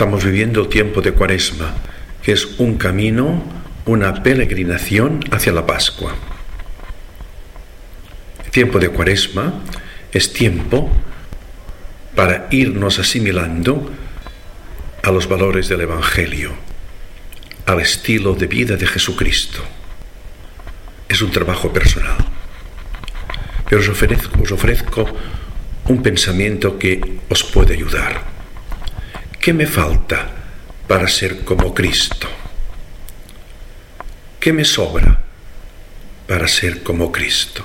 Estamos viviendo tiempo de Cuaresma, que es un camino, una peregrinación hacia la Pascua. El tiempo de Cuaresma es tiempo para irnos asimilando a los valores del Evangelio, al estilo de vida de Jesucristo. Es un trabajo personal. Pero os ofrezco un pensamiento que os puede ayudar. ¿Qué me falta para ser como Cristo? ¿Qué me sobra para ser como Cristo?